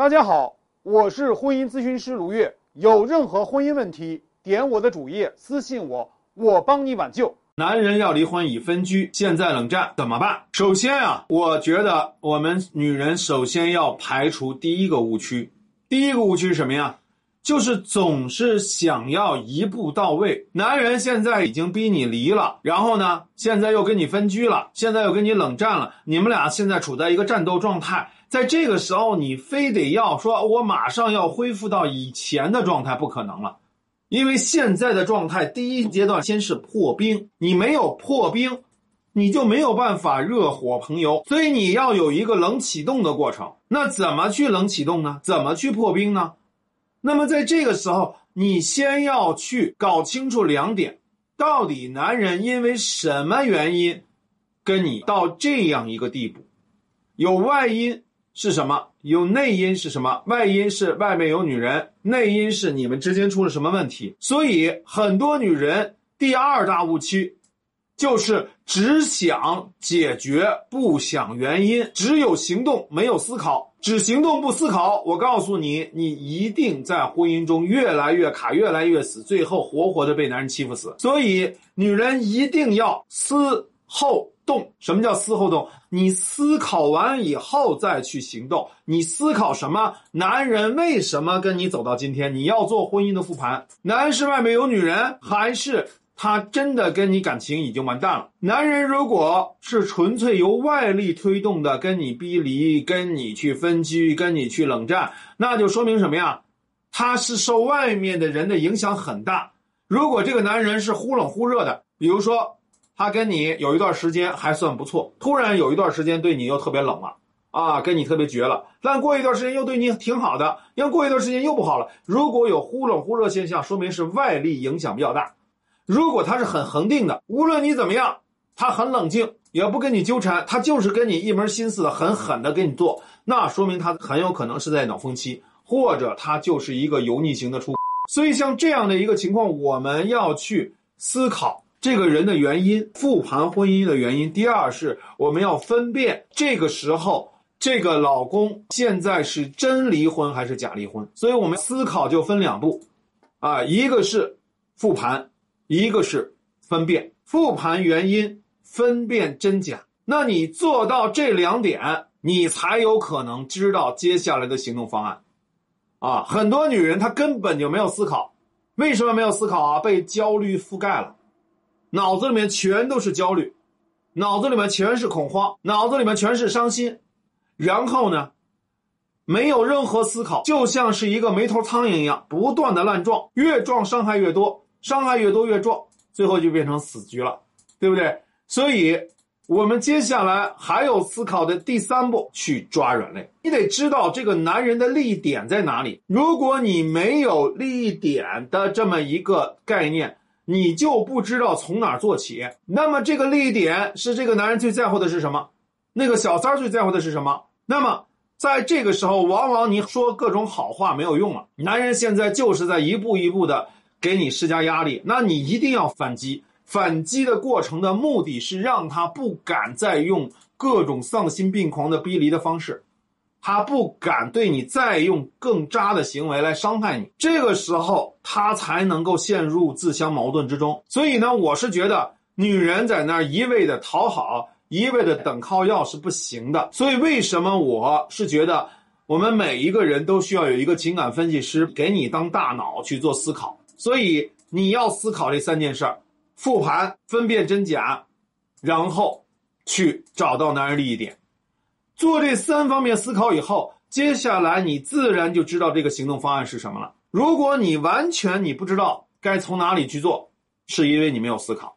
大家好，我是婚姻咨询师卢月。有任何婚姻问题，点我的主页私信我，我帮你挽救。男人要离婚已分居，现在冷战怎么办？首先啊，我觉得我们女人首先要排除第一个误区。第一个误区是什么呀？就是总是想要一步到位。男人现在已经逼你离了，然后呢，现在又跟你分居了，现在又跟你冷战了，你们俩现在处在一个战斗状态。在这个时候，你非得要说，我马上要恢复到以前的状态，不可能了，因为现在的状态，第一阶段先是破冰，你没有破冰，你就没有办法热火朋友，所以你要有一个冷启动的过程。那怎么去冷启动呢？怎么去破冰呢？那么在这个时候，你先要去搞清楚两点：到底男人因为什么原因跟你到这样一个地步？有外因。是什么？有内因是什么？外因是外面有女人，内因是你们之间出了什么问题？所以很多女人第二大误区，就是只想解决，不想原因，只有行动没有思考，只行动不思考。我告诉你，你一定在婚姻中越来越卡，越来越死，最后活活的被男人欺负死。所以女人一定要思后。动，什么叫思后动？你思考完以后再去行动。你思考什么？男人为什么跟你走到今天？你要做婚姻的复盘。男人是外面有女人，还是他真的跟你感情已经完蛋了？男人如果是纯粹由外力推动的，跟你逼离，跟你去分居，跟你去冷战，那就说明什么呀？他是受外面的人的影响很大。如果这个男人是忽冷忽热的，比如说。他跟你有一段时间还算不错，突然有一段时间对你又特别冷了，啊，跟你特别绝了。但过一段时间又对你挺好的，要过一段时间又不好了。如果有忽冷忽热现象，说明是外力影响比较大。如果他是很恒定的，无论你怎么样，他很冷静，也不跟你纠缠，他就是跟你一门心思的狠狠的跟你做，那说明他很有可能是在脑风期，或者他就是一个油腻型的出。所以像这样的一个情况，我们要去思考。这个人的原因，复盘婚姻的原因。第二是，我们要分辨这个时候这个老公现在是真离婚还是假离婚。所以我们思考就分两步，啊，一个是复盘，一个是分辨。复盘原因，分辨真假。那你做到这两点，你才有可能知道接下来的行动方案。啊，很多女人她根本就没有思考，为什么没有思考啊？被焦虑覆盖了。脑子里面全都是焦虑，脑子里面全是恐慌，脑子里面全是伤心，然后呢，没有任何思考，就像是一个没头苍蝇一样，不断的乱撞，越撞伤害越多，伤害越多越撞，最后就变成死局了，对不对？所以，我们接下来还有思考的第三步，去抓软肋。你得知道这个男人的利益点在哪里。如果你没有利益点的这么一个概念。你就不知道从哪儿做起，那么这个利益点是这个男人最在乎的是什么？那个小三儿最在乎的是什么？那么在这个时候，往往你说各种好话没有用了。男人现在就是在一步一步的给你施加压力，那你一定要反击。反击的过程的目的是让他不敢再用各种丧心病狂的逼离的方式。他不敢对你再用更渣的行为来伤害你，这个时候他才能够陷入自相矛盾之中。所以呢，我是觉得女人在那儿一味的讨好，一味的等靠要是不行的。所以为什么我是觉得我们每一个人都需要有一个情感分析师给你当大脑去做思考。所以你要思考这三件事儿：复盘、分辨真假，然后去找到男人利益点。做这三方面思考以后，接下来你自然就知道这个行动方案是什么了。如果你完全你不知道该从哪里去做，是因为你没有思考。